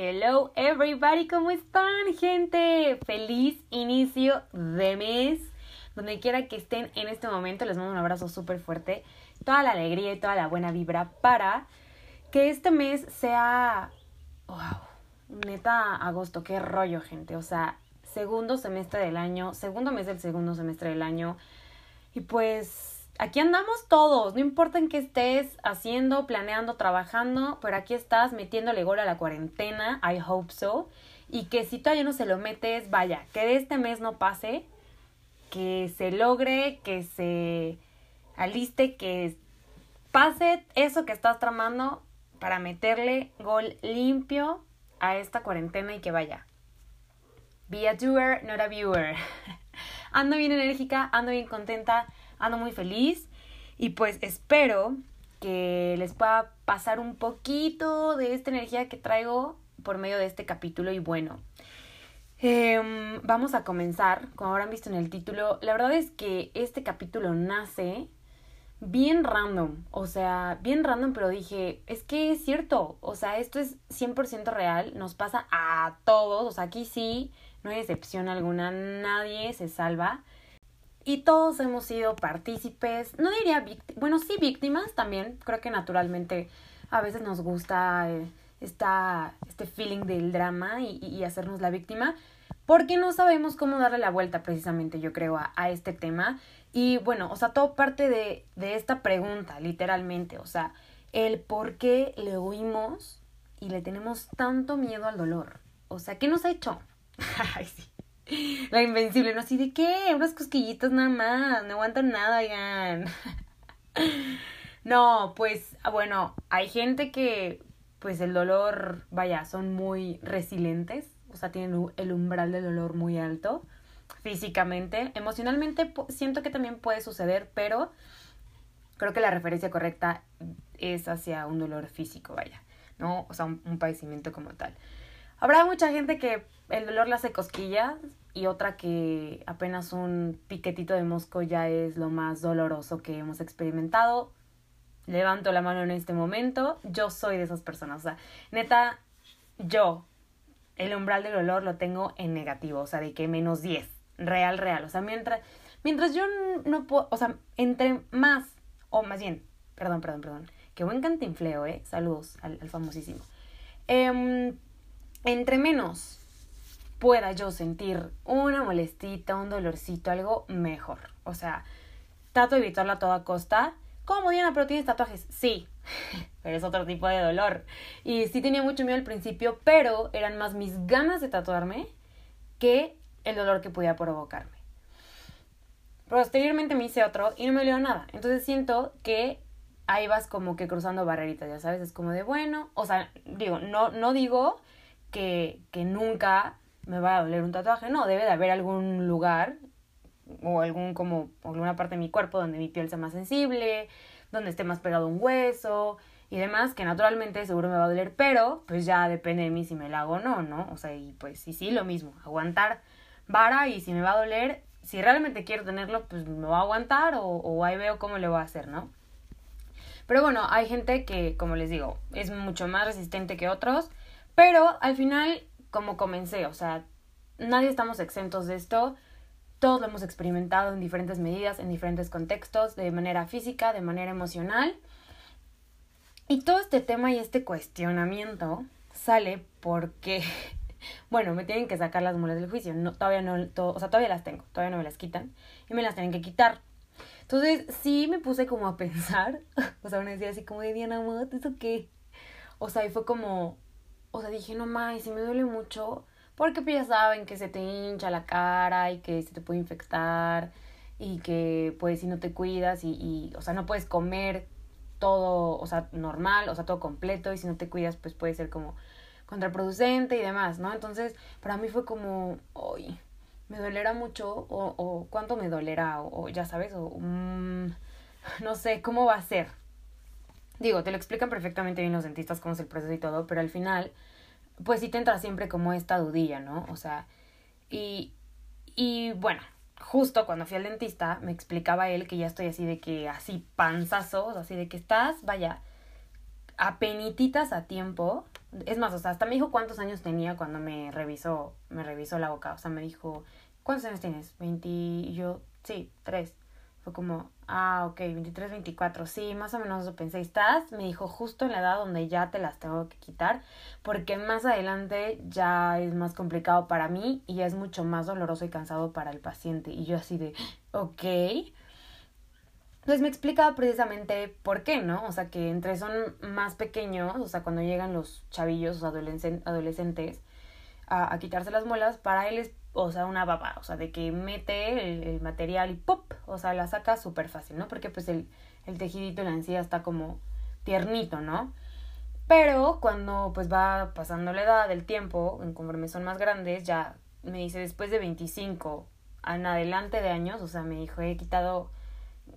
Hello everybody, ¿cómo están gente? Feliz inicio de mes. Donde quiera que estén en este momento, les mando un abrazo súper fuerte. Toda la alegría y toda la buena vibra para que este mes sea... ¡Wow! Neta, agosto, qué rollo gente. O sea, segundo semestre del año, segundo mes del segundo semestre del año. Y pues aquí andamos todos, no importa en qué estés haciendo, planeando, trabajando, pero aquí estás metiéndole gol a la cuarentena, I hope so. Y que si todavía no se lo metes, vaya, que de este mes no pase, que se logre, que se aliste, que pase eso que estás tramando para meterle gol limpio a esta cuarentena y que vaya. Be a doer, not a viewer. ando bien enérgica, ando bien contenta ando muy feliz y pues espero que les pueda pasar un poquito de esta energía que traigo por medio de este capítulo y bueno. Em, vamos a comenzar, como habrán visto en el título, la verdad es que este capítulo nace bien random, o sea, bien random, pero dije, es que es cierto, o sea, esto es 100% real, nos pasa a todos, o sea, aquí sí, no hay excepción alguna, nadie se salva y todos hemos sido partícipes, no diría bueno, sí víctimas también, creo que naturalmente a veces nos gusta eh, esta, este feeling del drama y, y, hacernos la víctima, porque no sabemos cómo darle la vuelta precisamente, yo creo, a, a este tema. Y bueno, o sea, todo parte de, de esta pregunta, literalmente, o sea, el por qué le huimos y le tenemos tanto miedo al dolor. O sea, ¿qué nos ha hecho? Ay, sí. La invencible, no así de qué, unas cosquillitas nada más, no aguantan nada, ya. No, pues bueno, hay gente que pues el dolor, vaya, son muy resilientes, o sea, tienen el umbral del dolor muy alto físicamente, emocionalmente siento que también puede suceder, pero creo que la referencia correcta es hacia un dolor físico, vaya, ¿no? O sea, un, un padecimiento como tal. Habrá mucha gente que el dolor le hace cosquillas y otra que apenas un piquetito de mosco ya es lo más doloroso que hemos experimentado. Levanto la mano en este momento. Yo soy de esas personas. O sea, neta, yo, el umbral del dolor lo tengo en negativo. O sea, de que menos 10. Real, real. O sea, mientras, mientras yo no puedo, o sea, entre más, o más bien, perdón, perdón, perdón. Qué buen cantinfleo, ¿eh? Saludos al, famosísimo. Eh, entre menos pueda yo sentir una molestita, un dolorcito, algo mejor. O sea, trato de evitarlo a toda costa. ¿Cómo, Diana, pero tienes tatuajes? Sí, pero es otro tipo de dolor. Y sí tenía mucho miedo al principio, pero eran más mis ganas de tatuarme que el dolor que podía provocarme. Posteriormente me hice otro y no me dio nada. Entonces siento que ahí vas como que cruzando barreritas, ya sabes, es como de bueno, o sea, digo, no, no digo que, que nunca me va a doler un tatuaje, no, debe de haber algún lugar o algún como alguna parte de mi cuerpo donde mi piel sea más sensible, donde esté más pegado un hueso y demás, que naturalmente seguro me va a doler, pero pues ya depende de mí si me la hago o no, ¿no? O sea, y pues sí, sí, lo mismo, aguantar vara y si me va a doler, si realmente quiero tenerlo, pues me va a aguantar o, o ahí veo cómo le voy a hacer, ¿no? Pero bueno, hay gente que, como les digo, es mucho más resistente que otros pero al final, como comencé, o sea, nadie estamos exentos de esto. Todos lo hemos experimentado en diferentes medidas, en diferentes contextos, de manera física, de manera emocional. Y todo este tema y este cuestionamiento sale porque, bueno, me tienen que sacar las mulas del juicio. No, todavía no, o sea, todavía las tengo, todavía no me las quitan y me las tienen que quitar. Entonces, sí me puse como a pensar, o sea, una decía así como de Diana ¿eso qué? O sea, y fue como, o sea, dije, no más, si me duele mucho, porque pues ya saben que se te hincha la cara y que se te puede infectar y que pues si no te cuidas y, y, o sea, no puedes comer todo, o sea, normal, o sea, todo completo y si no te cuidas pues puede ser como contraproducente y demás, ¿no? Entonces, para mí fue como, uy, me dolerá mucho o, o cuánto me dolerá o, ya sabes, o um, no sé, cómo va a ser, Digo, te lo explican perfectamente bien los dentistas cómo es el proceso y todo, pero al final, pues sí te entra siempre como esta dudilla, ¿no? O sea, y, y bueno, justo cuando fui al dentista, me explicaba él que ya estoy así de que, así panzazos, así de que estás, vaya, apenititas a tiempo Es más, o sea, hasta me dijo cuántos años tenía cuando me revisó, me revisó la boca. O sea, me dijo, ¿cuántos años tienes? 20, y sí, tres. Fue como, ah, ok, 23, 24, sí, más o menos eso pensé. ¿Estás? Me dijo, justo en la edad donde ya te las tengo que quitar, porque más adelante ya es más complicado para mí y es mucho más doloroso y cansado para el paciente. Y yo así de, ok. Entonces me explicaba precisamente por qué, ¿no? O sea, que entre son más pequeños, o sea, cuando llegan los chavillos, o adolescentes, a, a quitarse las muelas, para él es o sea, una baba, o sea, de que mete el, material y ¡pop! O sea, la saca súper fácil, ¿no? Porque pues el, el tejidito, la encía está como tiernito, ¿no? Pero cuando pues va pasando la edad, el tiempo, conforme son más grandes, ya me dice después de 25 en adelante de años, o sea, me dijo, he quitado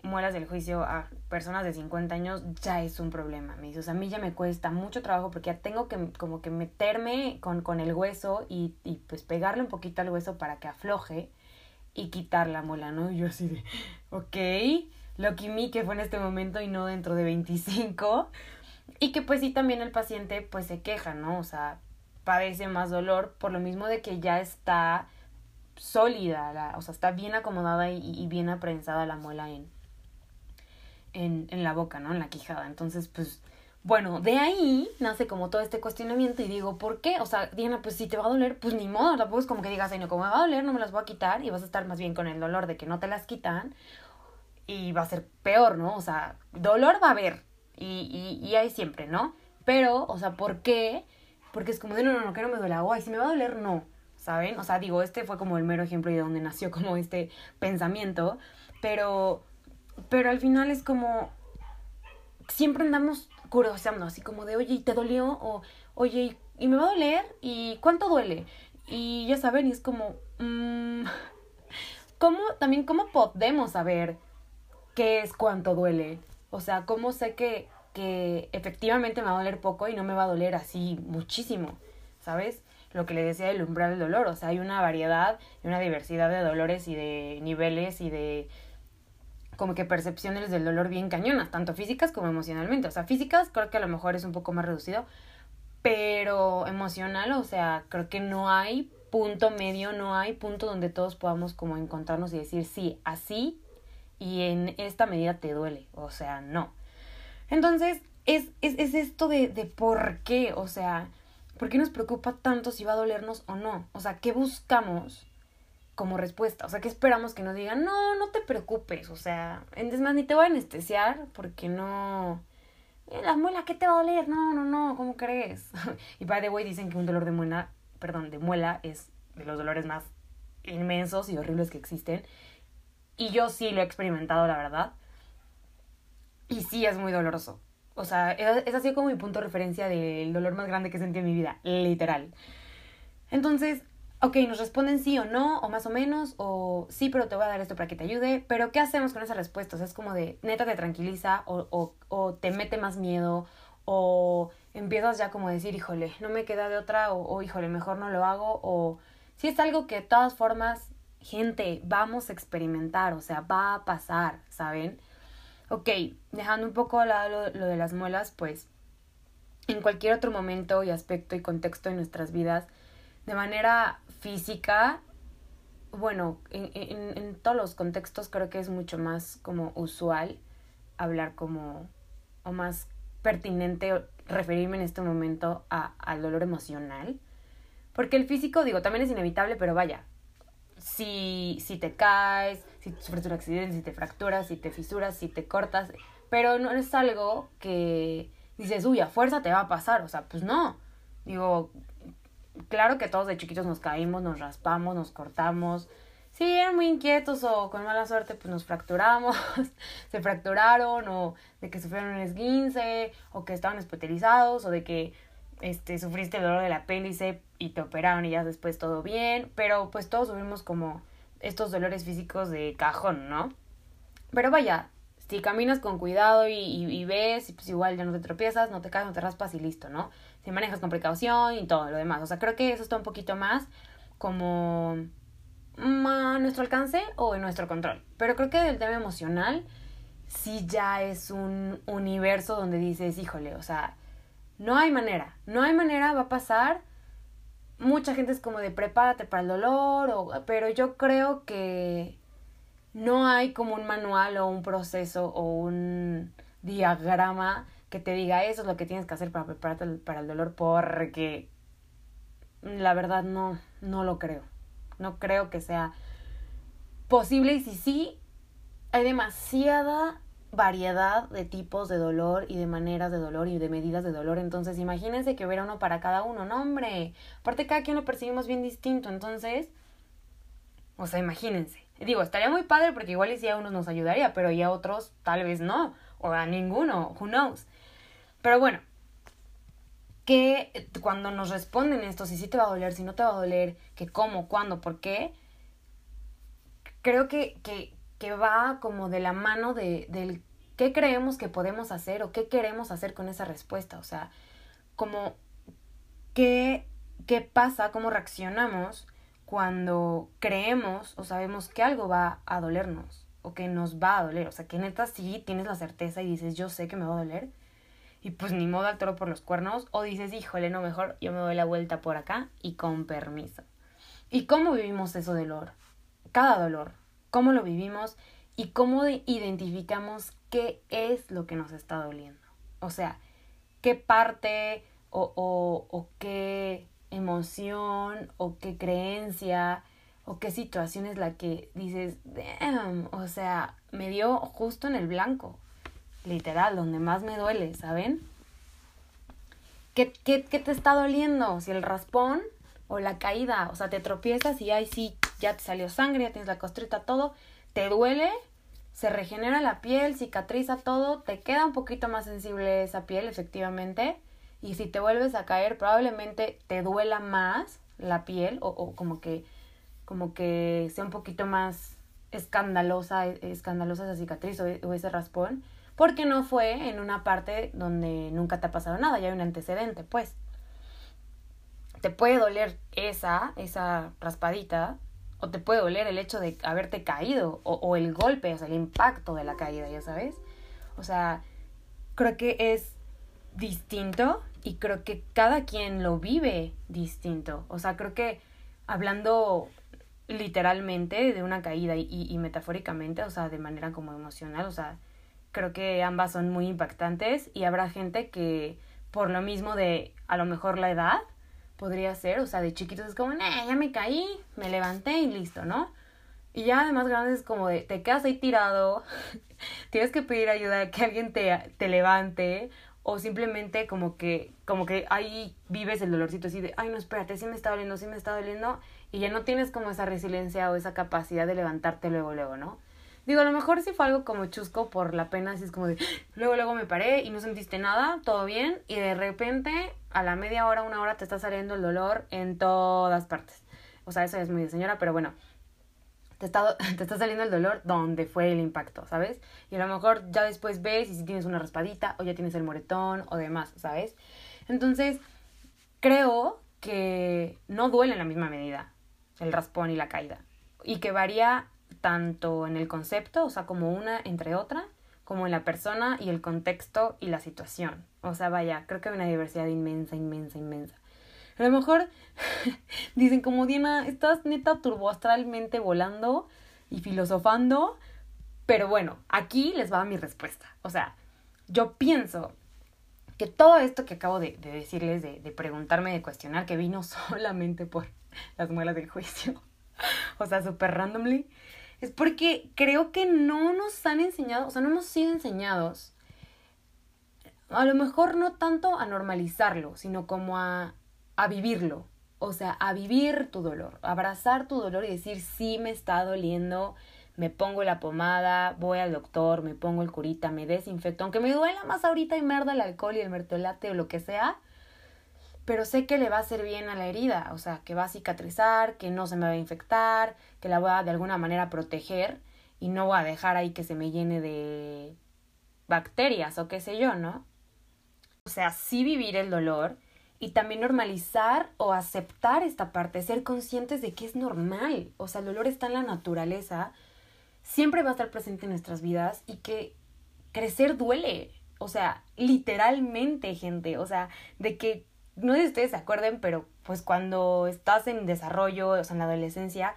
muelas del juicio a personas de 50 años ya es un problema. Me dice, o sea, a mí ya me cuesta mucho trabajo porque ya tengo que como que meterme con, con el hueso y, y pues pegarle un poquito al hueso para que afloje y quitar la muela, ¿no? Y yo así de, ok, lo me que fue en este momento y no dentro de 25. Y que pues sí también el paciente pues se queja, ¿no? O sea, padece más dolor por lo mismo de que ya está sólida, o sea, está bien acomodada y, y bien aprensada la muela en, en, en la boca, ¿no? En la quijada. Entonces, pues, bueno, de ahí nace como todo este cuestionamiento y digo, ¿por qué? O sea, Diana, pues si te va a doler, pues ni modo, tampoco es como que digas, ay, no, como me va a doler, no me las voy a quitar y vas a estar más bien con el dolor de que no te las quitan y va a ser peor, ¿no? O sea, dolor va a haber y, y, y hay siempre, ¿no? Pero, o sea, ¿por qué? Porque es como de, no, no, no, que no me duele, o, ay, si me va a doler, no, ¿saben? O sea, digo, este fue como el mero ejemplo de donde nació como este pensamiento, pero pero al final es como, siempre andamos curioseando, así como de, oye, ¿y te dolió? O, oye, ¿y me va a doler? ¿Y cuánto duele? Y ya saben, y es como, mmm, ¿cómo, también, cómo podemos saber qué es cuánto duele? O sea, ¿cómo sé que, que efectivamente me va a doler poco y no me va a doler así muchísimo? ¿Sabes? Lo que le decía del umbral del dolor, o sea, hay una variedad y una diversidad de dolores y de niveles y de como que percepciones del dolor bien cañonas, tanto físicas como emocionalmente. O sea, físicas creo que a lo mejor es un poco más reducido, pero emocional, o sea, creo que no hay punto medio, no hay punto donde todos podamos como encontrarnos y decir, sí, así y en esta medida te duele, o sea, no. Entonces, es, es, es esto de, de por qué, o sea, ¿por qué nos preocupa tanto si va a dolernos o no? O sea, ¿qué buscamos como respuesta. O sea, que esperamos que nos digan, no, no te preocupes. O sea, es más, ni te voy a anestesiar porque no... Eh, la muela, ¿qué te va a doler? No, no, no, ¿cómo crees? y by the way, dicen que un dolor de muela, perdón, de muela es de los dolores más inmensos y horribles que existen. Y yo sí lo he experimentado, la verdad. Y sí es muy doloroso. O sea, es así como mi punto de referencia del dolor más grande que sentí en mi vida, literal. Entonces, ok, nos responden sí o no, o más o menos, o sí, pero te voy a dar esto para que te ayude, pero ¿qué hacemos con esas respuestas? Es como de, neta te tranquiliza, o, o, o te mete más miedo, o empiezas ya como a decir, híjole, no me queda de otra, o, o híjole, mejor no lo hago, o si es algo que de todas formas, gente, vamos a experimentar, o sea, va a pasar, ¿saben? Ok, dejando un poco lo, lo de las muelas, pues en cualquier otro momento y aspecto y contexto de nuestras vidas, de manera física, bueno, en, en, en, todos los contextos creo que es mucho más como usual hablar como, o más pertinente referirme en este momento a, al dolor emocional. Porque el físico, digo, también es inevitable, pero vaya, si, si te caes, si sufres un accidente, si te fracturas, si te fisuras, si te cortas, pero no es algo que dices, uy, a fuerza te va a pasar, o sea, pues no. Digo, claro que todos de chiquitos nos caímos, nos raspamos, nos cortamos. Si eran muy inquietos o con mala suerte, pues nos fracturamos, se fracturaron o de que sufrieron un esguince o que estaban hospitalizados o de que este, sufriste el dolor del apéndice y te operaron y ya después todo bien, pero pues todos sufrimos como estos dolores físicos de cajón, ¿no? Pero vaya, si caminas con cuidado y, y, y ves, pues igual ya no te tropiezas, no te caes, no te raspas y listo, ¿no? Si manejas con precaución y todo lo demás. O sea, creo que eso está un poquito más como a nuestro alcance o en nuestro control. Pero creo que del tema emocional sí ya es un universo donde dices, híjole, o sea, No hay manera, no hay manera, va a pasar. Mucha gente es como de prepárate para el dolor, o, pero yo creo que no hay como un manual o un proceso o un diagrama que te diga eso es lo que tienes que hacer para prepararte para el dolor porque la verdad no, no lo creo. No creo que sea posible y si sí, hay demasiada variedad de tipos de dolor y de maneras de dolor y de medidas de dolor. Entonces, imagínense que hubiera uno para cada uno. No, hombre. Aparte, cada quien lo percibimos bien distinto. Entonces, o sea, imagínense. Digo, estaría muy padre porque igual y si a unos nos ayudaría, pero ya a otros tal vez no. O a ninguno. Who knows. Pero bueno. Que cuando nos responden esto, si sí te va a doler, si no te va a doler, que cómo, cuándo, por qué, creo que, que, que va como de la mano de, del qué creemos que podemos hacer o qué queremos hacer con esa respuesta. O sea, como qué, qué pasa, cómo reaccionamos cuando creemos o sabemos que algo va a dolernos o que nos va a doler. O sea, que neta sí tienes la certeza y dices, yo sé que me va a doler. Y pues ni modo al toro por los cuernos. O dices, híjole, no, mejor yo me doy la vuelta por acá y con permiso. ¿Y cómo vivimos eso dolor? Cada dolor cómo lo vivimos y cómo identificamos qué es lo que nos está doliendo. O sea, qué parte o, o, o qué emoción o qué creencia o qué situación es la que dices, damn, o sea, me dio justo en el blanco, literal, donde más me duele, ¿saben? ¿Qué, qué, qué te está doliendo? Si el raspón o la caída, o sea, te tropiezas y ahí sí, ya te salió sangre, ya tienes la costrita, todo, te duele, se regenera la piel, cicatriza todo, te queda un poquito más sensible esa piel, efectivamente, y si te vuelves a caer, probablemente te duela más la piel, o, o como que, como que sea un poquito más escandalosa, escandalosa esa cicatriz o, o ese raspón, porque no fue en una parte donde nunca te ha pasado nada, ya hay un antecedente, pues te puede doler esa, esa raspadita, o te puede doler el hecho de haberte caído, o, el golpe, o sea, el impacto de la caída, ya sabes. O sea, creo que es distinto y creo que cada quien lo vive distinto. O sea, creo que hablando literalmente de una caída y, y, metafóricamente, o sea, de manera como emocional, o sea, creo que ambas son muy impactantes y habrá gente que por lo mismo de a lo mejor la edad, podría ser, o sea, de chiquitos es como, nah, ya me caí, me levanté y listo, ¿no? Y ya de más grandes es como de, te quedas ahí tirado, tienes que pedir ayuda, que alguien te, te levante, o simplemente como que, como que ahí vives el dolorcito así de, ay, no, espérate, sí me está doliendo, sí me está doliendo, y ya no tienes como esa resiliencia o esa capacidad de levantarte luego, luego, ¿no? Digo, a lo mejor sí fue algo como chusco por la pena, así es como de, luego, luego me paré y no sentiste nada, todo bien, y de repente a la media hora, una hora te está saliendo el dolor en todas partes. O sea, eso es muy de señora, pero bueno, te está, te está saliendo el dolor donde fue el impacto, ¿sabes? Y a lo mejor ya después ves y si tienes una raspadita o ya tienes el moretón o demás, ¿sabes? Entonces, creo que no duele en la misma medida el raspón y la caída. Y que varía tanto en el concepto, o sea, como una entre otra, como en la persona y el contexto y la situación. O sea, vaya, creo que hay una diversidad inmensa, inmensa, inmensa. A lo mejor dicen como Diana, estás neta turboastralmente volando y filosofando, pero bueno, aquí les va mi respuesta. O sea, yo pienso que todo esto que acabo de, de decirles, de, de preguntarme, de cuestionar, que vino solamente por las muelas del juicio, o sea, súper randomly, es porque creo que no nos han enseñado, o sea, no hemos sido enseñados, a lo mejor no tanto a normalizarlo, sino como a, a vivirlo, o sea, a vivir tu dolor, abrazar tu dolor y decir, sí me está doliendo, me pongo la pomada, voy al doctor, me pongo el curita, me desinfecto, aunque me duela más ahorita y merda el alcohol y el mertolate o lo que sea, pero sé que le va a hacer bien a la herida, o sea, que va a cicatrizar, que no se me va a infectar, que la voy a de alguna manera proteger y no voy a dejar ahí que se me llene de bacterias o qué sé yo, ¿no? O sea, sí vivir el dolor y también normalizar o aceptar esta parte, ser conscientes de que es normal, o sea, el dolor está en la naturaleza, siempre va a estar presente en nuestras vidas y que crecer duele, O sea, literalmente, gente. O sea, de que, no sé si ustedes se acuerden, pero pues cuando estás en desarrollo, o sea, en la adolescencia,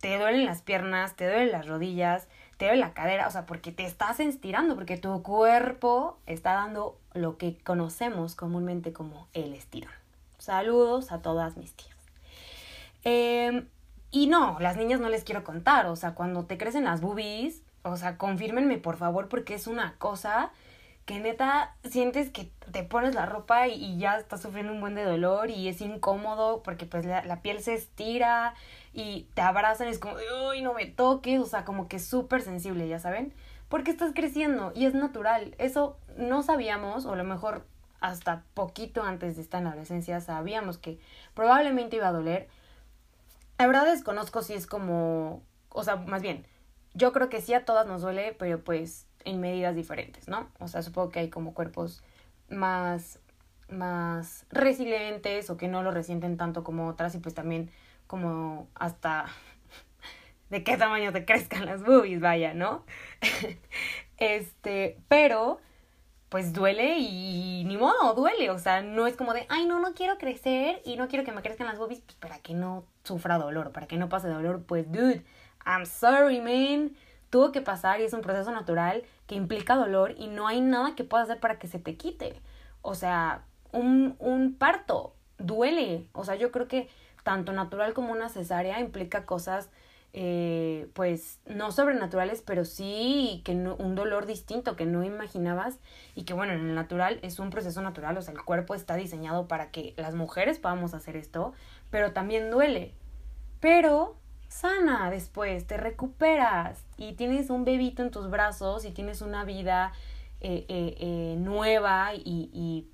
te duelen las piernas, te duelen las rodillas, te duele la cadera, o sea, porque te estás estirando, porque tu cuerpo está dando lo que conocemos comúnmente como el estirón. Saludos a todas mis tías. Em, y no, las niñas no les quiero contar, o sea, cuando te crecen las boobies, o sea, confírmenme por favor porque es una cosa que neta sientes que te pones la ropa y, ya estás sufriendo un buen de dolor y es incómodo porque pues la, piel se estira y te abrazan y es como, uy, no me toques, o sea, como que súper sensible, ya saben, porque estás creciendo y es natural. Eso no sabíamos, o a lo mejor hasta poquito antes de estar en adolescencia sabíamos que probablemente iba a doler. La verdad desconozco si es como, o sea, más bien, yo creo que sí a todas nos duele, pero pues en medidas diferentes, ¿no? O sea, supongo que hay como cuerpos más más resilientes o que no lo resienten tanto como otras y pues también como hasta de qué tamaño te crezcan las boobies, vaya, ¿no? este, pero pues duele y ni modo, duele, o sea, no es como de, ay, no, no quiero crecer y no quiero que me crezcan las boobies, pues para que no sufra dolor, para que no pase dolor, pues dude, I'm sorry, man. Tuvo que pasar y es un proceso natural que implica dolor y no hay nada que pueda hacer para que se te quite. O sea, un, un parto duele. O sea, yo creo que tanto natural como una cesárea implica cosas eh, pues no sobrenaturales, pero sí que un dolor distinto que no imaginabas y que bueno, en el natural es un proceso natural, o sea, el cuerpo está diseñado para que las mujeres podamos hacer esto, pero también duele. Pero sana después, te recuperas y tienes un bebito en tus brazos y tienes una vida eh, eh, nueva y, y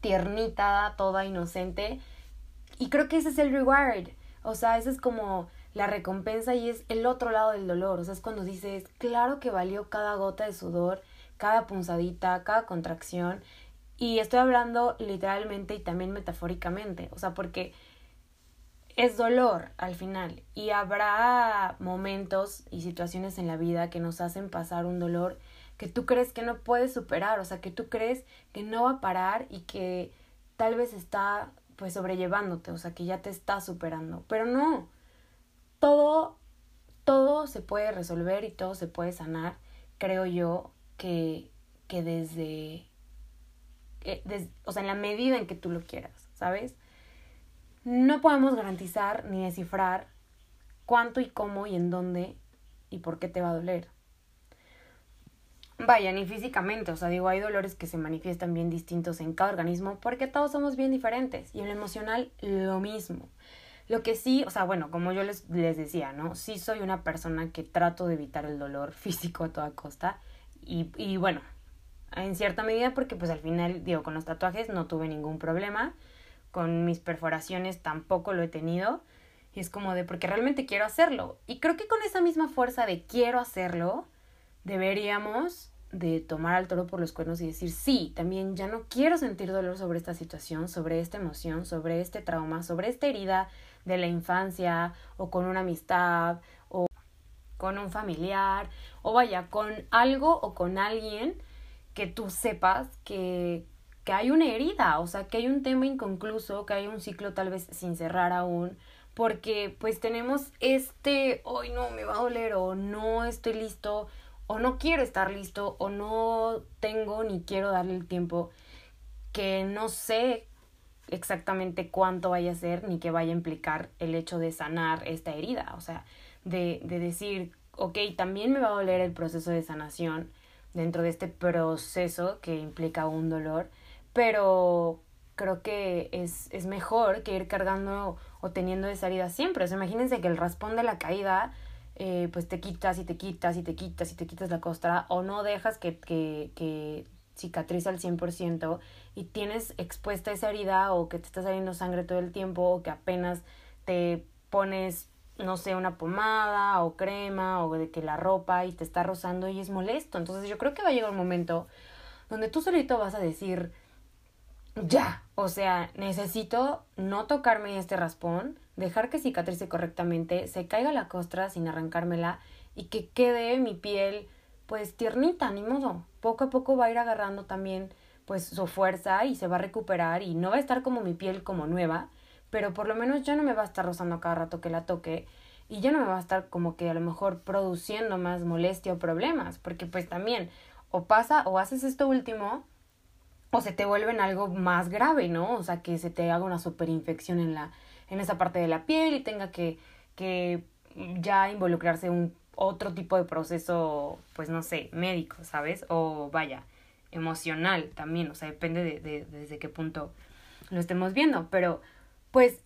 tiernita, toda inocente. Y creo que ese es el reward. O sea, ese es como la recompensa y es el otro lado del dolor. O sea, es cuando dices, claro que valió cada gota de sudor, cada punzadita, cada contracción. Y estoy hablando literalmente y también metafóricamente. O sea, porque es dolor al final. Y habrá momentos y situaciones en la vida que nos hacen pasar un dolor que tú crees que no puedes superar. O sea, que tú crees que no va a parar y que tal vez está pues sobrellevándote. O sea, que ya te está superando. Pero no todo, todo se puede resolver y todo se puede sanar, creo yo, que, que desde, eh, o sea, en la medida en que tú lo quieras, ¿sabes? No podemos garantizar ni descifrar cuánto y cómo y en dónde y por qué te va a doler. Vaya, ni físicamente, o sea, digo, hay dolores que se manifiestan bien distintos en cada organismo porque todos somos bien diferentes y en lo emocional lo mismo. Lo que sí, o sea, bueno, como yo les, les decía, ¿no? Sí soy una persona que trato de evitar el dolor físico a toda costa. Y, y bueno, en cierta medida porque pues al final, digo, con los tatuajes no tuve ningún problema. Con mis perforaciones tampoco lo he tenido. Y es como de porque realmente quiero hacerlo. Y creo que con esa misma fuerza de quiero hacerlo, deberíamos de tomar al toro por los cuernos y decir, sí, también ya no quiero sentir dolor sobre esta situación, sobre esta emoción, sobre este trauma, sobre esta herida de la infancia o con una amistad o con un familiar o vaya, con algo o con alguien que tú sepas que, que hay una herida, o sea, que hay un tema inconcluso, que hay un ciclo tal vez sin cerrar aún, porque pues tenemos este, hoy no, me va a doler o no estoy listo o no quiero estar listo o no tengo ni quiero darle el tiempo que no sé exactamente cuánto vaya a ser ni qué vaya a implicar el hecho de sanar esta herida. O sea, de, de decir, ok, también me va a doler el proceso de sanación dentro de este proceso que implica un dolor, pero creo que es, es mejor que ir cargando o teniendo esa herida siempre. O sea, imagínense que el raspón de la caída eh, pues te quitas y te quitas y te quitas y te quitas la costra o no dejas que, que, que cicatriza al 100% y tienes expuesta esa herida o que te está saliendo sangre todo el tiempo o que apenas te pones no sé, una pomada o crema o de que la ropa y te está rozando y es molesto. Entonces yo creo que va a llegar un momento donde tú solito vas a decir, ya, o sea, necesito no tocarme este raspón, dejar que cicatrice correctamente, se caiga la costra sin arrancármela y que quede mi piel pues tiernita, ni modo. poco a poco va a ir agarrando también pues su fuerza y se va a recuperar y no va a estar como mi piel como nueva, pero por lo menos ya no me va a estar rozando cada rato que la toque y ya no me va a estar como que a lo mejor produciendo más molestia o problemas, porque pues también o pasa o haces esto último o se te vuelven algo más grave, ¿no? O sea, que se te haga una superinfección en la en esa parte de la piel y tenga que que ya involucrarse un otro tipo de proceso, pues no sé, médico, ¿sabes? O vaya, emocional también, o sea, depende de, de desde qué punto lo estemos viendo, pero pues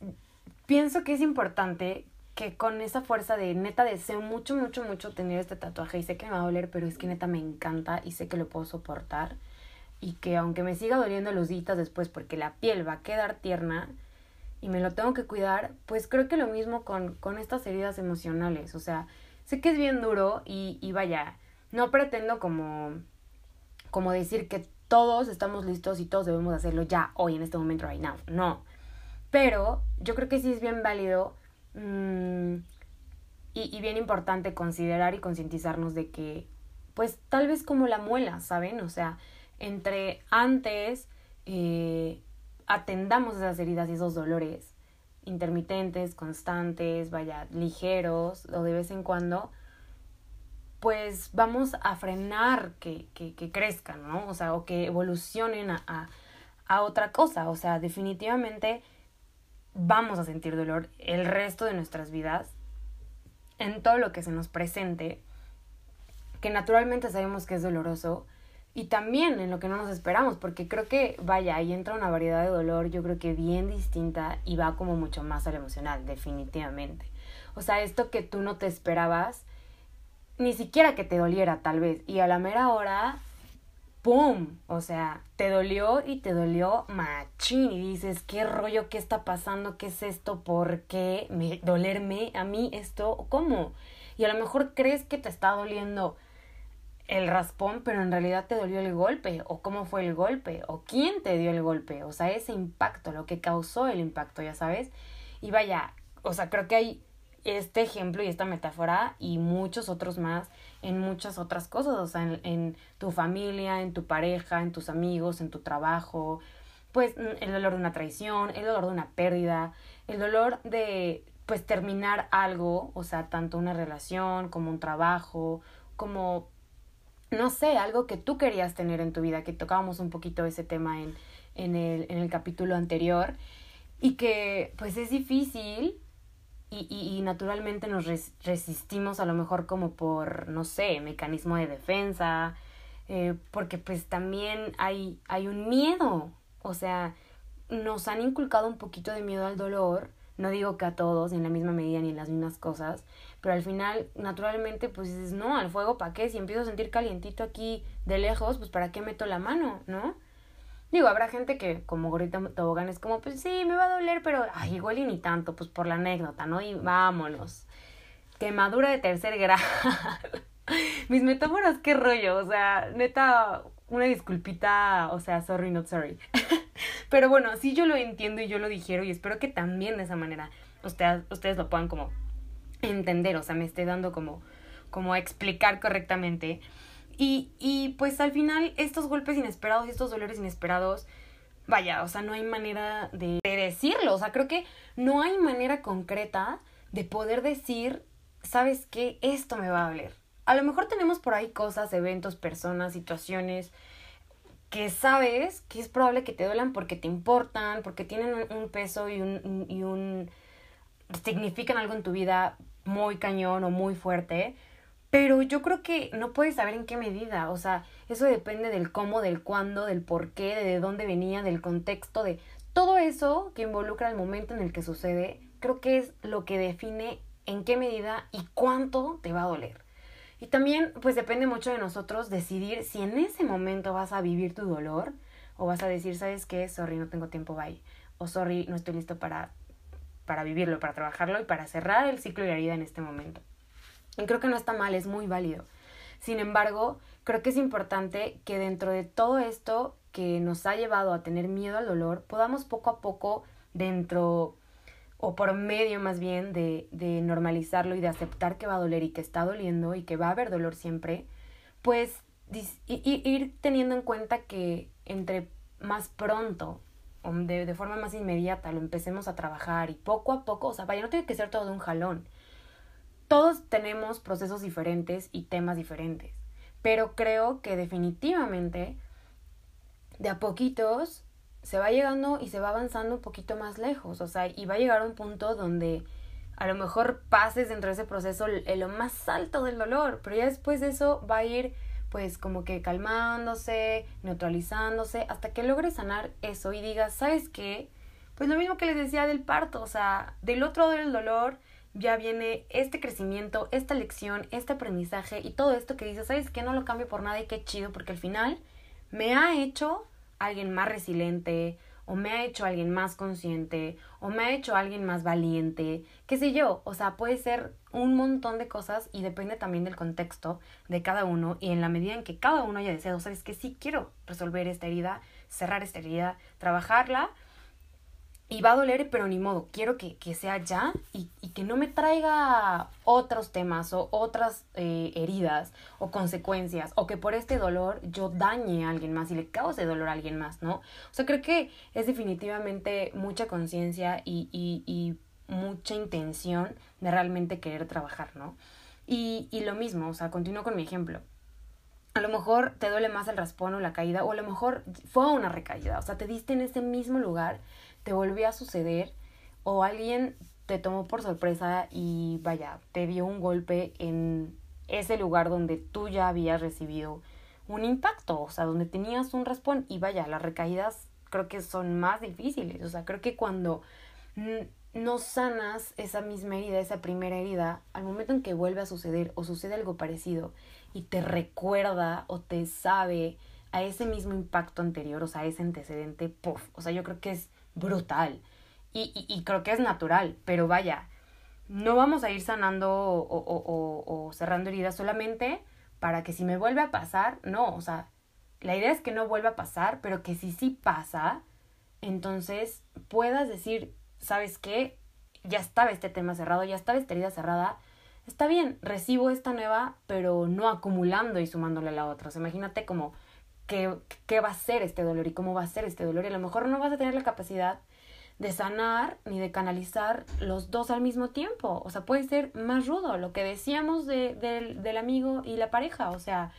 pienso que es importante que con esa fuerza de neta deseo mucho, mucho, mucho tener este tatuaje y sé que me va a doler, pero es que neta me encanta y sé que lo puedo soportar y que aunque me siga doliendo los días después porque la piel va a quedar tierna y me lo tengo que cuidar, pues creo que lo mismo con, con estas heridas emocionales, o sea, sé que es bien duro y, y vaya, no pretendo como, como decir que todos estamos listos y todos debemos hacerlo ya, hoy, en este momento, right now, no, pero yo creo que sí es bien válido Mm, y, y, bien importante considerar y concientizarnos de que, pues tal vez como la muela, ¿saben? O sea, entre antes eh, atendamos esas heridas y esos dolores intermitentes, constantes, vaya, ligeros o de vez en cuando, pues vamos a frenar que, que, que crezcan, ¿no? O sea, o que evolucionen a, a, a otra cosa. O sea, definitivamente vamos a sentir dolor el resto de nuestras vidas en todo lo que se nos presente, que naturalmente sabemos que es doloroso, y también en lo que no nos esperamos, porque creo que, vaya, ahí entra una variedad de dolor, yo creo que bien distinta y va como mucho más al emocional, definitivamente. O sea, esto que tú no te esperabas, ni siquiera que te doliera tal vez, y a la mera hora ¡pum! O sea, te dolió y te dolió machín y dices, ¿qué rollo? ¿Qué está pasando? ¿Qué es esto? ¿Por qué me dolerme a mí esto? ¿Cómo? Y a lo mejor crees que te está doliendo el raspón, pero en realidad te dolió el golpe, o cómo fue el golpe, o quién te dio el golpe, o sea, ese impacto, lo que causó el impacto, ya sabes. Y vaya, o sea, creo que hay este ejemplo y esta metáfora y muchos otros más en muchas otras cosas, o sea, en, tu familia, en tu pareja, en tus amigos, en tu trabajo, pues el dolor de una traición, el dolor de una pérdida, el dolor de pues terminar algo, o sea, tanto una relación como un trabajo, como no sé, algo que tú querías tener en tu vida, que tocábamos un poquito ese tema en, en, el, en el capítulo anterior, y que pues es difícil y, y, naturalmente nos resistimos a lo mejor como por, no sé, mecanismo de defensa, eh, porque pues también hay, hay un miedo, o sea, nos han inculcado un poquito de miedo al dolor, no digo que a todos en la misma medida ni en las mismas cosas, pero al final naturalmente pues dices, no, al fuego para qué, si empiezo a sentir calientito aquí de lejos, pues para qué meto la mano, ¿no? Digo, habrá gente que como gorrita tobogán es como, pues sí, me va a doler, pero ay, igual y ni tanto, pues por la anécdota, ¿no? Y vámonos. Quemadura de tercer grado. Mis metáforas, qué rollo, o sea, neta, una disculpita, o sea, sorry, not sorry. pero bueno, sí yo lo entiendo y yo lo dijeron y espero que también de esa manera ustedes, ustedes lo puedan como entender, o sea, me esté dando como, como explicar correctamente. Y, y pues al final estos golpes inesperados y estos dolores inesperados, vaya, o sea, no hay manera de, de decirlo, o sea, creo que no hay manera concreta de poder decir, ¿sabes qué? Esto me va a doler. A lo mejor tenemos por ahí cosas, eventos, personas, situaciones que sabes que es probable que te duelan porque te importan, porque tienen un, peso y un, y un... significan algo en tu vida muy cañón o muy fuerte, pero yo creo que no puedes saber en qué medida, o sea, eso depende del cómo, del cuándo, del por qué, de dónde venía, del contexto, de todo eso que involucra el momento en el que sucede, creo que es lo que define en qué medida y cuánto te va a doler. Y también, pues depende mucho de nosotros decidir si en ese momento vas a vivir tu dolor o vas a decir, ¿sabes qué? Sorry, no tengo tiempo, bye. O sorry, no estoy listo para, para vivirlo, para trabajarlo y para cerrar el ciclo de la vida en este momento. Y creo que no está mal, es muy válido. Sin embargo, creo que es importante que dentro de todo esto que nos ha llevado a tener miedo al dolor, podamos poco a poco dentro o por medio más bien de, de normalizarlo y de aceptar que va a doler y que está doliendo y que va a haber dolor siempre, pues ir teniendo en cuenta que entre más pronto o de, de, forma más inmediata lo empecemos a trabajar y poco a poco, o sea, vaya, no tiene que ser todo de un jalón. Todos tenemos procesos diferentes y temas diferentes, pero creo que definitivamente de a poquitos se va llegando y se va avanzando un poquito más lejos, o sea, y va a llegar a un punto donde a lo mejor pases dentro de ese proceso en lo más alto del dolor, pero ya después de eso va a ir pues como que calmándose, neutralizándose, hasta que logres sanar eso y digas, ¿sabes qué? Pues lo mismo que les decía del parto, o sea, del otro lado del dolor ya viene este crecimiento, esta lección, este aprendizaje y todo esto que dices, ¿sabes qué? No lo cambio por nada y qué chido, porque al final me ha hecho alguien más resiliente, o me ha hecho alguien más consciente, o me ha hecho alguien más valiente, qué sé yo, o sea, puede ser un montón de cosas y depende también del contexto de cada uno y en la medida en que cada uno haya deseado, sabes que sí quiero resolver esta herida, cerrar esta herida, trabajarla y va a doler, pero ni modo, quiero que, que sea ya y, y, que no me traiga otros temas o otras eh, heridas o consecuencias o que por este dolor yo dañe a alguien más y le cause dolor a alguien más, ¿no? O sea, creo que es definitivamente mucha conciencia y, y, y mucha intención de realmente querer trabajar, ¿no? Y, y lo mismo, o sea, continúo con mi ejemplo a lo mejor te duele más el raspón o la caída, o a lo mejor fue una recaída, o sea, te diste en ese mismo lugar te volvió a suceder o alguien te tomó por sorpresa y vaya, te dio un golpe en ese lugar donde tú ya habías recibido un impacto, o sea, donde tenías un raspón y vaya, las recaídas creo que son más difíciles, o sea, creo que cuando no sanas esa misma herida, esa primera herida, al momento en que vuelve a suceder o sucede algo parecido y te recuerda o te sabe a ese mismo impacto anterior, o sea, a ese antecedente, puff, o sea, yo creo que es brutal. Y, y, creo que es natural, pero vaya, no vamos a ir sanando o, o, o, cerrando heridas solamente para que si me vuelve a pasar, no, o sea, la idea es que no vuelva a pasar, pero que si sí pasa, entonces puedas decir, ¿sabes qué? Ya estaba este tema cerrado, ya estaba esta herida cerrada, está bien, recibo esta nueva, pero no acumulando y sumándole a la otra. O sea, imagínate como qué, qué va a ser este dolor y cómo va a ser este dolor. Y a lo mejor no vas a tener la capacidad de sanar ni de canalizar los dos al mismo tiempo. O sea, puede ser más rudo, lo que decíamos de, del amigo y la pareja. O sea,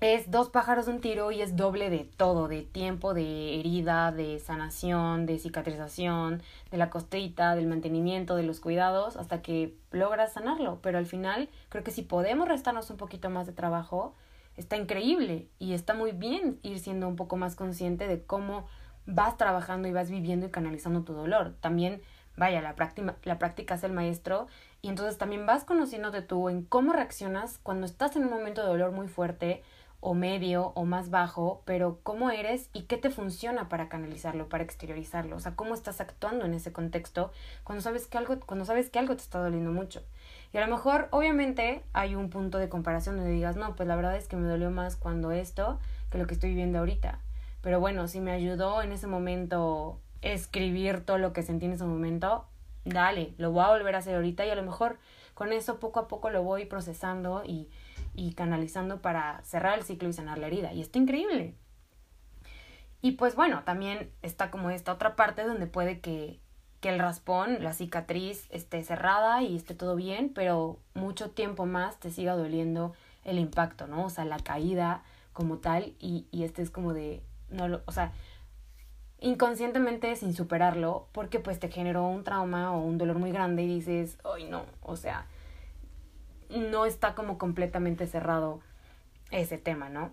es dos pájaros de un tiro y es doble de todo, de tiempo, de herida, de sanación, de cicatrización, de la costrita, del mantenimiento, de los cuidados, hasta que logras sanarlo. Pero al final, creo que si podemos restarnos un poquito más de trabajo, está increíble y está muy bien ir siendo un poco más consciente de cómo vas trabajando y vas viviendo y canalizando tu dolor. También, vaya, la práctica, la práctica es el maestro y entonces también vas conociéndote tú en cómo reaccionas cuando estás en un momento de dolor muy fuerte o medio o más bajo, pero cómo eres y qué te funciona para canalizarlo, para exteriorizarlo, o sea, cómo estás actuando en ese contexto cuando sabes que algo, cuando sabes que algo te está doliendo mucho. Y a lo mejor, obviamente, hay un punto de comparación donde digas, no, pues la verdad es que me dolió más cuando esto que lo que estoy viviendo ahorita. Pero bueno, si me ayudó en ese momento escribir todo lo que sentí en ese momento, dale, lo voy a volver a hacer ahorita y a lo mejor con eso poco a poco lo voy procesando y, y canalizando para cerrar el ciclo y sanar la herida. Y está increíble. Y pues bueno, también está como esta otra parte donde puede que que el raspón, la cicatriz esté cerrada y esté todo bien, pero mucho tiempo más te siga doliendo el impacto, ¿no? O sea, la caída como tal y, y este es como de, no lo, o sea, inconscientemente sin superarlo, porque pues te generó un trauma o un dolor muy grande y dices, ay no, o sea, no está como completamente cerrado ese tema, ¿no?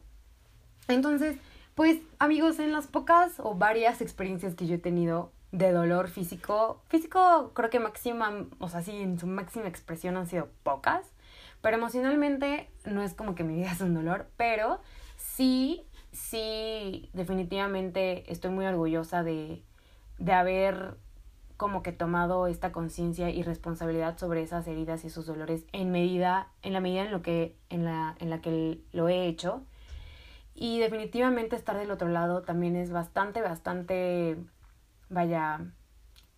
Entonces, pues amigos, en las pocas o varias experiencias que yo he tenido, de dolor físico. Físico creo que máxima, o sea, sí, en su máxima expresión han sido pocas, pero emocionalmente no es como que mi vida es un dolor, pero sí, sí, definitivamente estoy muy orgullosa de, de haber como que tomado esta conciencia y responsabilidad sobre esas heridas y esos dolores en medida, en la medida en lo que, en la, en la que lo he hecho. Y definitivamente estar del otro lado también es bastante, bastante vaya,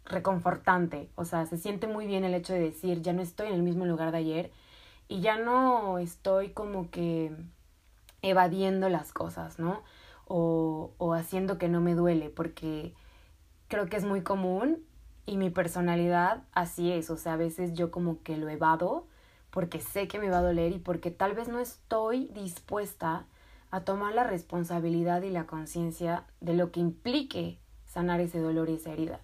reconfortante. O sea, se siente muy bien el hecho de decir, ya no estoy en el mismo lugar de ayer y ya no estoy como que evadiendo las cosas, ¿no? O, o haciendo que no me duele, porque creo que es muy común y mi personalidad así es, o sea, a veces yo como que lo evado porque sé que me va a doler y porque tal vez no estoy dispuesta a tomar la responsabilidad y la conciencia de lo que implique sanar ese dolor y esa herida.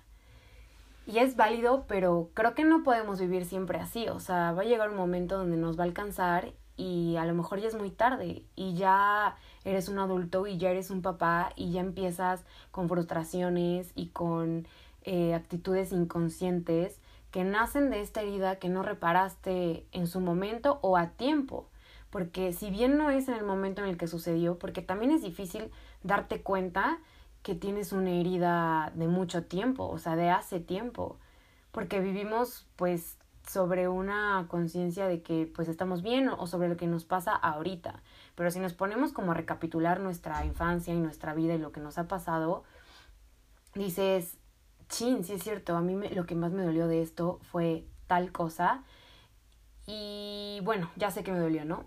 Y es válido, pero creo que no podemos vivir siempre así, o sea, va a llegar un momento donde nos va a alcanzar y a lo mejor ya es muy tarde y ya eres un adulto y ya eres un papá y ya empiezas con frustraciones y con eh, actitudes inconscientes que nacen de esta herida que no reparaste en su momento o a tiempo. Porque si bien no es en el momento en el que sucedió, porque también es difícil darte cuenta que tienes una herida de mucho tiempo, o sea, de hace tiempo, porque vivimos pues sobre una conciencia de que pues estamos bien o sobre lo que nos pasa ahorita. Pero si nos ponemos como a recapitular nuestra infancia y nuestra vida y lo que nos ha pasado, dices, chin, sí es cierto, a mí lo que más me dolió de esto fue tal cosa. Y bueno, ya sé que me dolió, ¿no?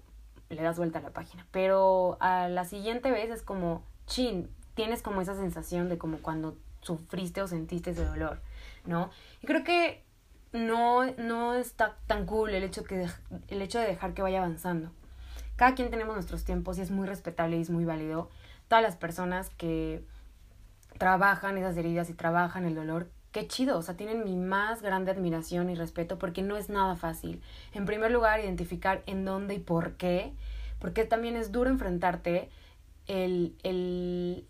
Le das vuelta a la página. Pero a la siguiente vez es como, chin, tienes como esa sensación de como cuando sufriste o sentiste ese dolor, ¿no? Y creo que no, no está tan cool el hecho, que el hecho de dejar que vaya avanzando. Cada quien tenemos nuestros tiempos y es muy respetable y es muy válido. Todas las personas que trabajan esas heridas y trabajan el dolor, qué chido, o sea, tienen mi más grande admiración y respeto porque no es nada fácil. En primer lugar, identificar en dónde y por qué, porque también es duro enfrentarte el, el,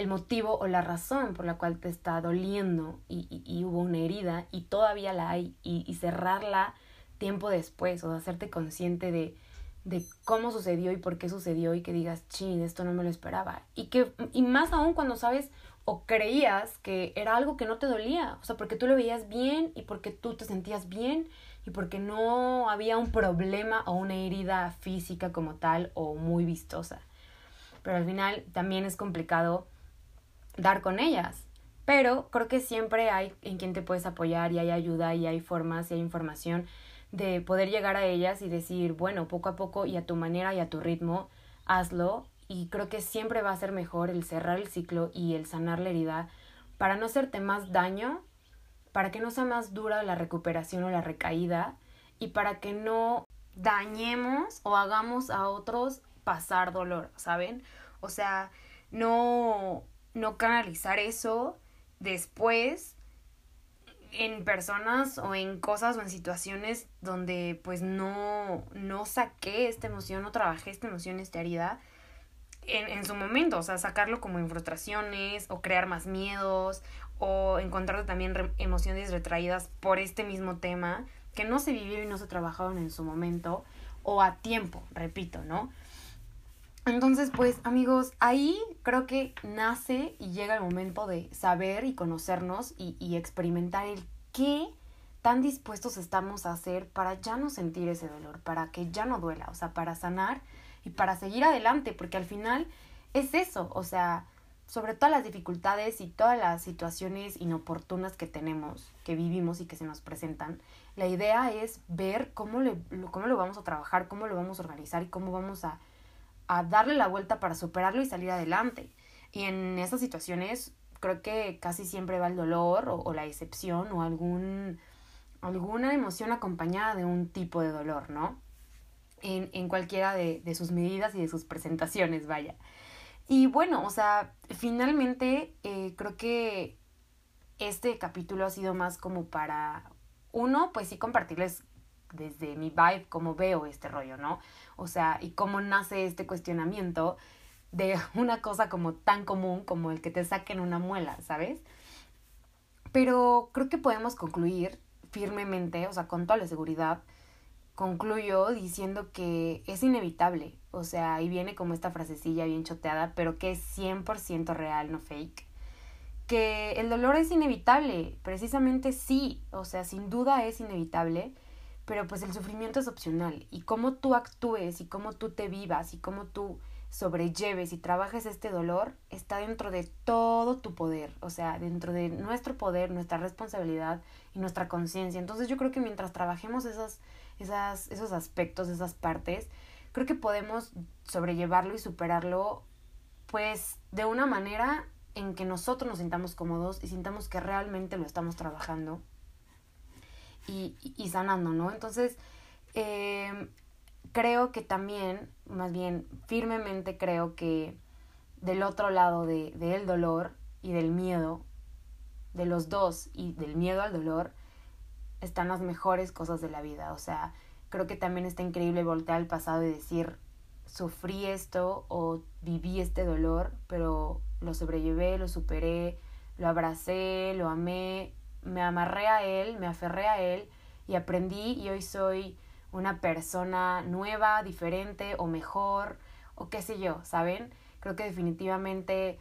el motivo o la razón por la cual te está doliendo y, y, hubo una herida y todavía la hay y, cerrarla tiempo después o hacerte consciente de, de cómo sucedió y por qué sucedió y que digas, chin, esto no me lo esperaba. Y que, y más aún cuando sabes o creías que era algo que no te dolía, o sea, porque tú lo veías bien y porque tú te sentías bien y porque no había un problema o una herida física como tal o muy vistosa. Pero al final también es complicado dar con ellas. Pero creo que siempre hay en quien te puedes apoyar y hay ayuda y hay formas y hay información de poder llegar a ellas y decir, bueno, poco a poco y a tu manera y a tu ritmo, hazlo. Y creo que siempre va a ser mejor el cerrar el ciclo y el sanar la herida para no hacerte más daño, para que no sea más dura la recuperación o la recaída y para que no dañemos o hagamos a otros pasar dolor, ¿saben? O sea, no no canalizar eso después en personas o en cosas o en situaciones donde pues no, no saqué esta emoción, no trabajé esta emoción, esta herida en, en su momento, o sea, sacarlo como en frustraciones o crear más miedos o encontrar también emociones retraídas por este mismo tema que no se vivieron y no se trabajaron en su momento o a tiempo, repito, ¿no? Entonces, pues amigos, ahí creo que nace y llega el momento de saber y conocernos y, y, experimentar el qué tan dispuestos estamos a hacer para ya no sentir ese dolor, para que ya no duela, o sea, para sanar y para seguir adelante, porque al final es eso, o sea, sobre todas las dificultades y todas las situaciones inoportunas que tenemos, que vivimos y que se nos presentan, la idea es ver cómo, le, cómo lo vamos a trabajar, cómo lo vamos a organizar y cómo vamos a a darle la vuelta para superarlo y salir adelante. Y en esas situaciones creo que casi siempre va el dolor o, la decepción o algún, alguna emoción acompañada de un tipo de dolor, ¿no? En, en cualquiera de, de, sus medidas y de sus presentaciones, vaya. Y bueno, o sea, finalmente eh, creo que este capítulo ha sido más como para, uno, pues sí compartirles desde mi vibe cómo veo este rollo, ¿no? O sea, y cómo nace este cuestionamiento de una cosa como tan común como el que te saquen una muela, ¿sabes? Pero creo que podemos concluir firmemente, o sea, con toda la seguridad, concluyo diciendo que es inevitable, o sea, ahí viene como esta frasecilla bien choteada, pero que es 100% real, no fake. Que el dolor es inevitable, precisamente sí, o sea, sin duda es inevitable pero pues el sufrimiento es opcional y cómo tú actúes y cómo tú te vivas y cómo tú sobrelleves y trabajes este dolor está dentro de todo tu poder, o sea, dentro de nuestro poder, nuestra responsabilidad y nuestra conciencia. Entonces yo creo que mientras trabajemos esas, esas, esos aspectos, esas partes, creo que podemos sobrellevarlo y superarlo pues de una manera en que nosotros nos sintamos cómodos y sintamos que realmente lo estamos trabajando y, y sanando, ¿no? Entonces, eh, creo que también, más bien firmemente creo que del otro lado del de, el dolor y del miedo, de los dos y del miedo al dolor, están las mejores cosas de la vida. O sea, creo que también está increíble voltear al pasado y decir, sufrí esto o viví este dolor, pero lo sobrellevé, lo superé, lo abracé, lo amé, me amarré a él, me aferré a él y aprendí y hoy soy una persona nueva, diferente o mejor o qué sé yo, ¿saben? Creo que definitivamente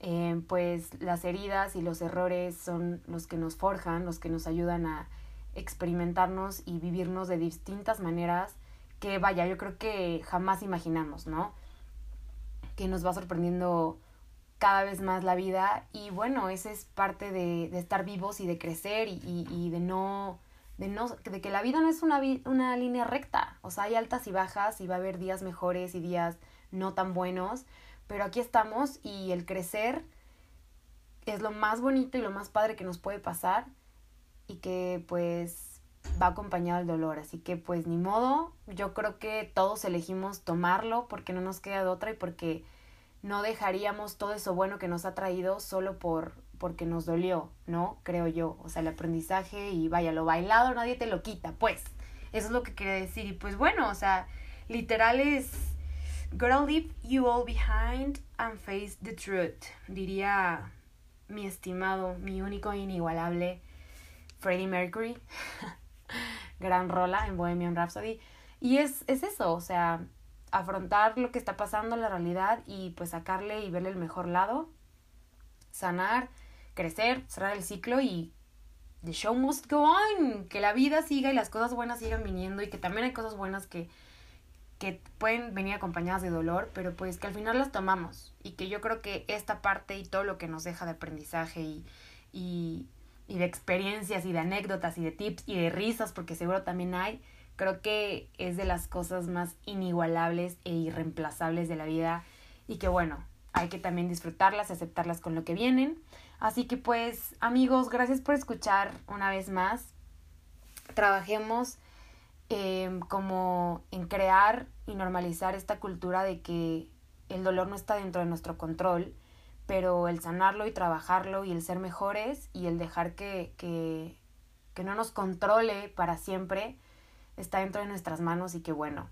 eh, pues las heridas y los errores son los que nos forjan, los que nos ayudan a experimentarnos y vivirnos de distintas maneras que vaya, yo creo que jamás imaginamos, ¿no? Que nos va sorprendiendo cada vez más la vida y bueno, esa es parte de, de estar vivos y de crecer y, de no de, no, de que la vida no es una, una línea recta, o sea, hay altas y bajas y va a haber días mejores y días no tan buenos, pero aquí estamos y el crecer es lo más bonito y lo más padre que nos puede pasar y que pues va acompañado del dolor, así que pues ni modo, yo creo que todos elegimos tomarlo porque no nos queda de otra y porque no dejaríamos todo eso bueno que nos ha traído solo por porque nos dolió, ¿no? Creo yo. O sea, el aprendizaje y vaya, lo bailado nadie te lo quita, pues. Eso es lo que quiere decir. Y pues bueno, o sea, literal es. Gotta leave you all behind and face the truth. Diría mi estimado, mi único e inigualable Freddie Mercury. Gran rola en Bohemian Rhapsody. Y es, es eso, o sea, afrontar lo que está pasando, la realidad y pues sacarle y verle el mejor lado, sanar crecer, cerrar el ciclo y the show must go on, que la vida siga y las cosas buenas sigan viniendo y que también hay cosas buenas que, que pueden venir acompañadas de dolor, pero pues que al final las tomamos. Y que yo creo que esta parte y todo lo que nos deja de aprendizaje y, y, y de experiencias y de anécdotas y de tips y de risas, porque seguro también hay, creo que es de las cosas más inigualables e irreemplazables de la vida y que bueno, hay que también disfrutarlas y aceptarlas con lo que vienen. Así que pues amigos, gracias por escuchar una vez más. Trabajemos em, como en crear y normalizar esta cultura de que el dolor no está dentro de nuestro control, pero el sanarlo y trabajarlo y el ser mejores y el dejar que, que, que no nos controle para siempre está dentro de nuestras manos y que bueno,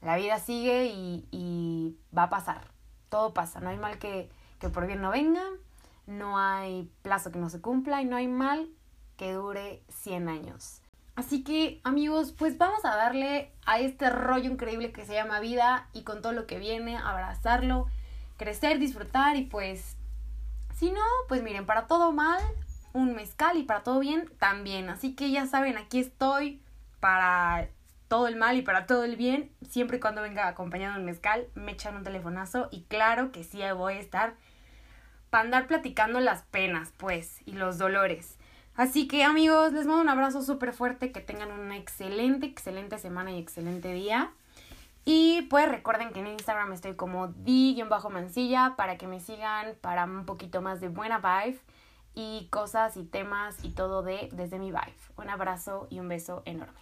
la vida sigue y, y va a pasar, todo pasa, no hay mal que, que por bien no venga no hay plazo que no se cumpla y no hay mal que dure 100 años. Así que amigos, pues vamos a darle a este rollo increíble que se llama vida y con todo lo que viene, abrazarlo, crecer, disfrutar y pues si no, pues miren, para todo mal, un mezcal y para todo bien también. Así que ya saben, aquí estoy para todo el mal y para todo el bien. Siempre y cuando venga acompañado un mezcal, me echan un telefonazo y claro que sí voy a estar para andar platicando las penas, pues, y los dolores. Así que amigos, les mando un abrazo súper fuerte, que tengan una excelente, excelente semana y excelente día. Y pues recuerden que en Instagram estoy como di-mancilla para que me sigan para un poquito más de buena vibe y cosas y temas y todo de desde mi vibe. Un abrazo y un beso enorme.